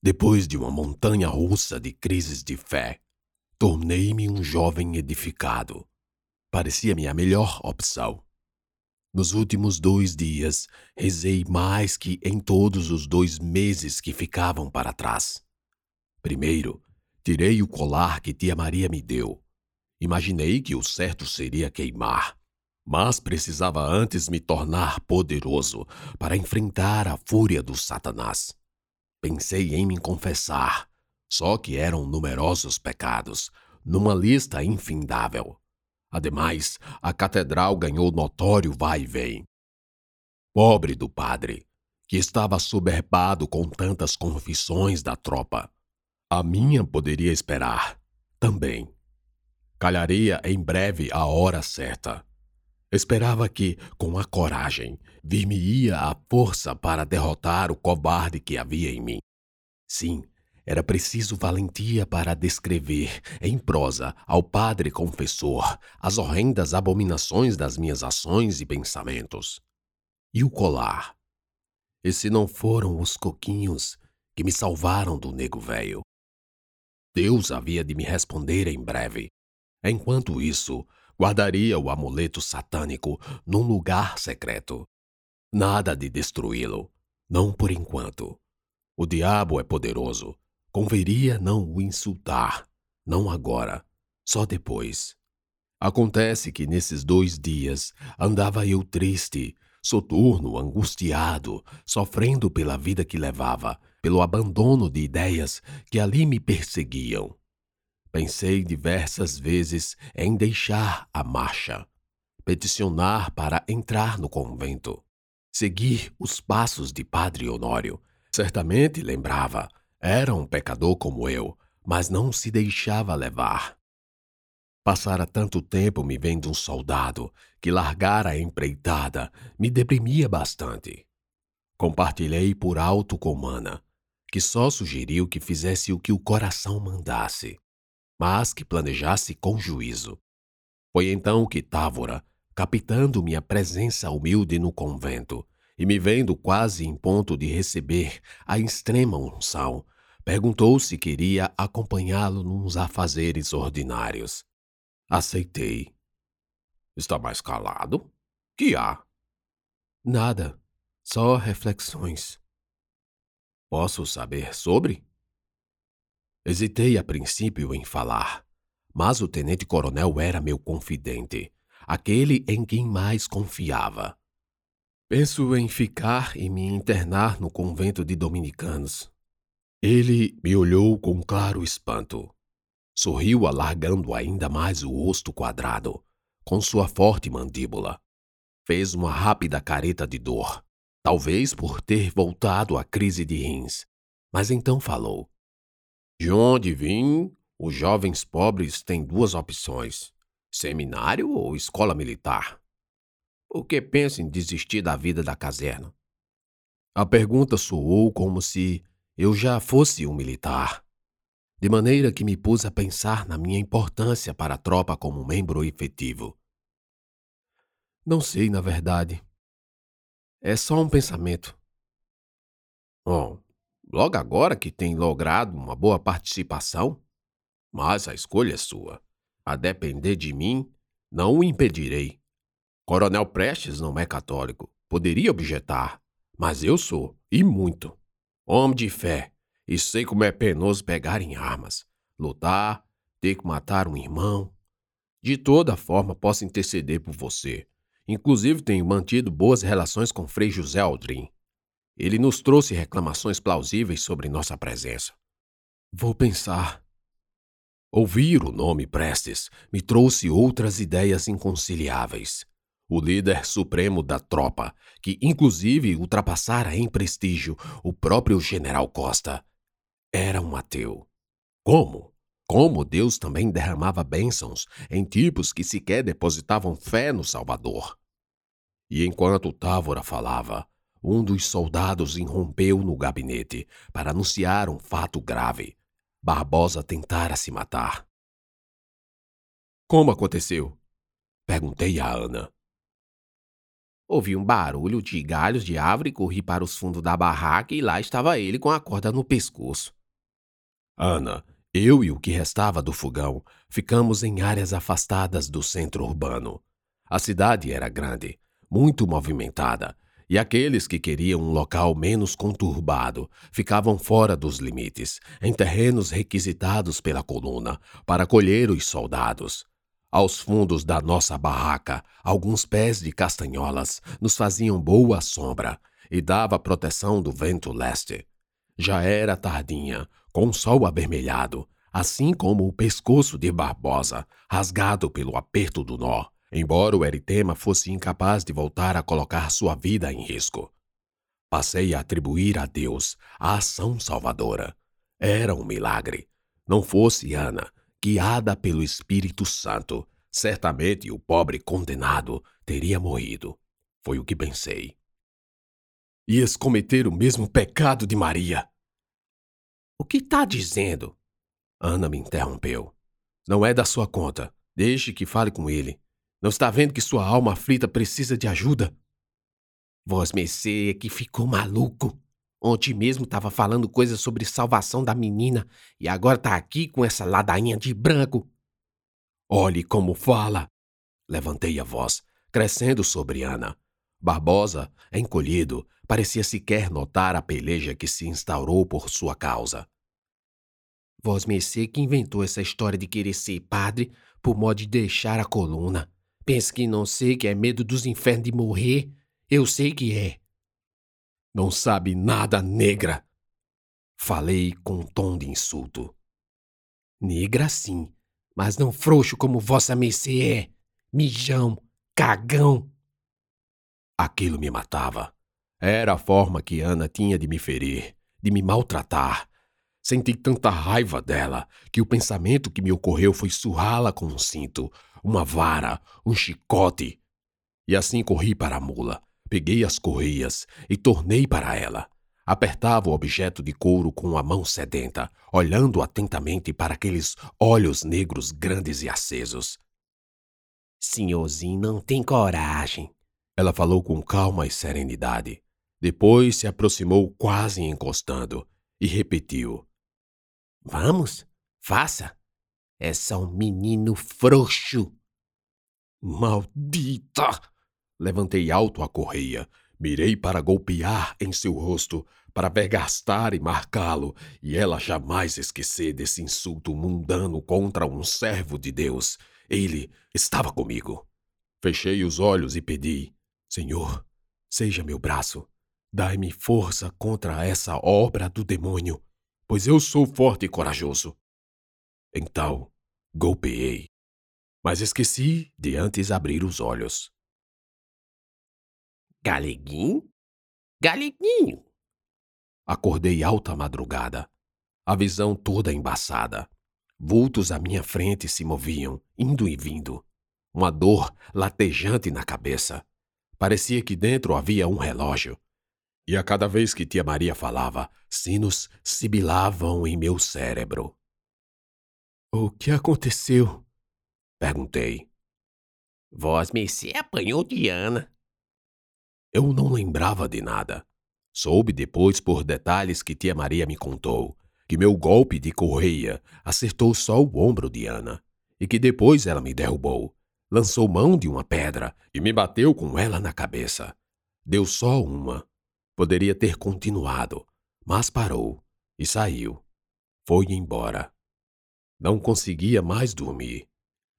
Depois de uma montanha russa de crises de fé, tornei-me um jovem edificado. Parecia-me a melhor opção. Nos últimos dois dias, rezei mais que em todos os dois meses que ficavam para trás. Primeiro, tirei o colar que tia Maria me deu. Imaginei que o certo seria queimar, mas precisava antes me tornar poderoso para enfrentar a fúria do Satanás. Pensei em me confessar, só que eram numerosos pecados, numa lista infindável. Ademais, a catedral ganhou notório vai e vem. Pobre do padre, que estava soberbado com tantas confissões da tropa. A minha poderia esperar, também. Calharia em breve a hora certa. Esperava que, com a coragem, vir-me-ia a força para derrotar o covarde que havia em mim. Sim, era preciso valentia para descrever, em prosa, ao padre confessor, as horrendas abominações das minhas ações e pensamentos. E o colar? E se não foram os coquinhos que me salvaram do nego velho? Deus havia de me responder em breve. Enquanto isso, guardaria o amuleto satânico num lugar secreto. Nada de destruí-lo, não por enquanto. O diabo é poderoso. Converia não o insultar, não agora, só depois. Acontece que nesses dois dias andava eu triste, soturno, angustiado, sofrendo pela vida que levava, pelo abandono de ideias que ali me perseguiam. Pensei diversas vezes em deixar a marcha, peticionar para entrar no convento, seguir os passos de Padre Honório. Certamente lembrava, era um pecador como eu, mas não se deixava levar. Passara tanto tempo me vendo um soldado que largara a empreitada me deprimia bastante. Compartilhei por alto com Mana, que só sugeriu que fizesse o que o coração mandasse mas que planejasse com juízo. Foi então que Távora, captando minha presença humilde no convento e me vendo quase em ponto de receber a extrema unção, perguntou se queria acompanhá-lo nos afazeres ordinários. Aceitei. Está mais calado? Que há? Nada, só reflexões. Posso saber sobre? Hesitei a princípio em falar, mas o tenente-coronel era meu confidente, aquele em quem mais confiava. Penso em ficar e me internar no convento de dominicanos. Ele me olhou com claro espanto. Sorriu alargando ainda mais o rosto quadrado, com sua forte mandíbula. Fez uma rápida careta de dor, talvez por ter voltado à crise de rins, mas então falou. De onde vim, os jovens pobres têm duas opções: seminário ou escola militar. Por que pensa em desistir da vida da caserna? A pergunta soou como se eu já fosse um militar, de maneira que me pus a pensar na minha importância para a tropa como membro efetivo. Não sei, na verdade. É só um pensamento. Bom, logo agora que tem logrado uma boa participação? Mas a escolha é sua. A depender de mim, não o impedirei. Coronel Prestes não é católico. Poderia objetar, mas eu sou, e muito. Homem de fé, e sei como é penoso pegar em armas, lutar, ter que matar um irmão. De toda forma, posso interceder por você. Inclusive, tenho mantido boas relações com Frei José Aldrin. Ele nos trouxe reclamações plausíveis sobre nossa presença. Vou pensar. Ouvir o nome Prestes me trouxe outras ideias inconciliáveis. O líder supremo da tropa, que inclusive ultrapassara em prestígio o próprio general Costa, era um ateu. Como? Como Deus também derramava bênçãos em tipos que sequer depositavam fé no Salvador. E enquanto Távora falava, um dos soldados irrompeu no gabinete para anunciar um fato grave. Barbosa tentara se matar. Como aconteceu? Perguntei a Ana. Ouvi um barulho de galhos de árvore, corri para os fundos da barraca e lá estava ele com a corda no pescoço. Ana, eu e o que restava do fogão ficamos em áreas afastadas do centro urbano. A cidade era grande, muito movimentada, e aqueles que queriam um local menos conturbado ficavam fora dos limites, em terrenos requisitados pela coluna, para acolher os soldados. Aos fundos da nossa barraca, alguns pés de castanholas nos faziam boa sombra e dava proteção do vento leste. Já era tardinha, com o sol avermelhado, assim como o pescoço de Barbosa, rasgado pelo aperto do nó, embora o eritema fosse incapaz de voltar a colocar sua vida em risco. Passei a atribuir a Deus a ação salvadora. Era um milagre. Não fosse Ana, guiada pelo Espírito Santo, certamente o pobre condenado teria morrido. Foi o que pensei. Ias cometer o mesmo pecado de Maria. O que está dizendo? Ana me interrompeu. Não é da sua conta. Deixe que fale com ele. Não está vendo que sua alma aflita precisa de ajuda? Vós é que ficou maluco. Ontem mesmo estava falando coisas sobre salvação da menina e agora está aqui com essa ladainha de branco. Olhe como fala. Levantei a voz, crescendo sobre Ana. Barbosa, encolhido, parecia sequer notar a peleja que se instaurou por sua causa. Vós mercê que inventou essa história de querer ser padre por modo de deixar a coluna. Pensa que não sei que é medo dos infernos de morrer? Eu sei que é. Não sabe nada, negra. Falei com um tom de insulto. Negra sim, mas não frouxo como vossa mercê é. Mijão, cagão. Aquilo me matava. Era a forma que Ana tinha de me ferir, de me maltratar. Senti tanta raiva dela que o pensamento que me ocorreu foi surrá-la com um cinto, uma vara, um chicote. E assim corri para a mula, peguei as correias e tornei para ela. Apertava o objeto de couro com a mão sedenta, olhando atentamente para aqueles olhos negros grandes e acesos. Senhorzinho não tem coragem, ela falou com calma e serenidade. Depois se aproximou quase encostando e repetiu: Vamos, faça. É só um menino frouxo. Maldita! Levantei alto a correia, mirei para golpear em seu rosto, para vergastar e marcá-lo, e ela jamais esquecer desse insulto mundano contra um servo de Deus. Ele estava comigo. Fechei os olhos e pedi: Senhor, seja meu braço. Dai-me força contra essa obra do demônio, pois eu sou forte e corajoso. Então, golpeei, mas esqueci de antes abrir os olhos. Galeguinho? Galeguinho! Acordei alta madrugada, a visão toda embaçada. Vultos à minha frente se moviam, indo e vindo. Uma dor latejante na cabeça. Parecia que dentro havia um relógio. E a cada vez que tia Maria falava, sinos sibilavam em meu cérebro. O que aconteceu? Perguntei. Vós mercê apanhou Diana. Eu não lembrava de nada. Soube depois por detalhes que tia Maria me contou que meu golpe de correia acertou só o ombro de Ana e que depois ela me derrubou, lançou mão de uma pedra e me bateu com ela na cabeça. Deu só uma. Poderia ter continuado, mas parou e saiu. Foi embora. Não conseguia mais dormir.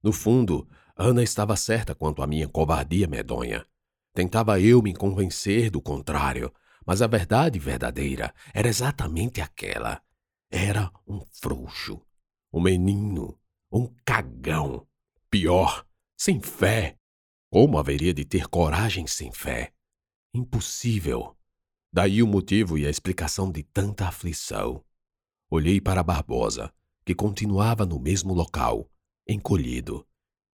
No fundo, Ana estava certa quanto à minha covardia medonha. Tentava eu me convencer do contrário, mas a verdade verdadeira era exatamente aquela. Era um frouxo, um menino, um cagão. Pior, sem fé. Como haveria de ter coragem sem fé? Impossível. Daí o motivo e a explicação de tanta aflição. Olhei para Barbosa que continuava no mesmo local, encolhido.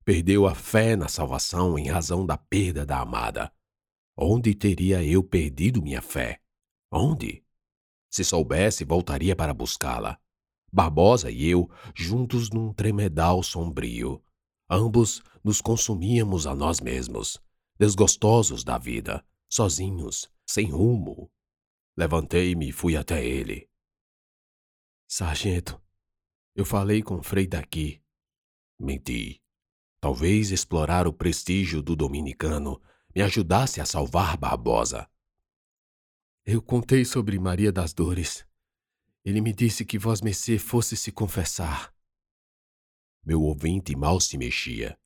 Perdeu a fé na salvação em razão da perda da amada. Onde teria eu perdido minha fé? Onde? Se soubesse, voltaria para buscá-la. Barbosa e eu, juntos num tremedal sombrio. Ambos nos consumíamos a nós mesmos. desgostosos da vida, sozinhos, sem rumo. Levantei-me e fui até ele. Sargento, eu falei com o Frei daqui. Menti. Talvez explorar o prestígio do dominicano me ajudasse a salvar Barbosa. Eu contei sobre Maria das Dores. Ele me disse que Vós Mercê fosse se confessar. Meu ouvinte mal se mexia.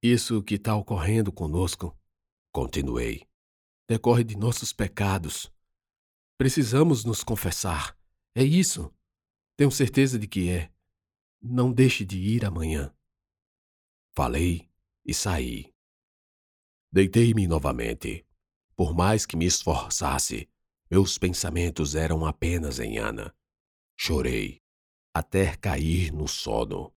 Isso que está ocorrendo conosco, continuei, decorre de nossos pecados. Precisamos nos confessar. É isso. Tenho certeza de que é. Não deixe de ir amanhã. Falei e saí. Deitei-me novamente. Por mais que me esforçasse, meus pensamentos eram apenas em Ana. Chorei até cair no sono.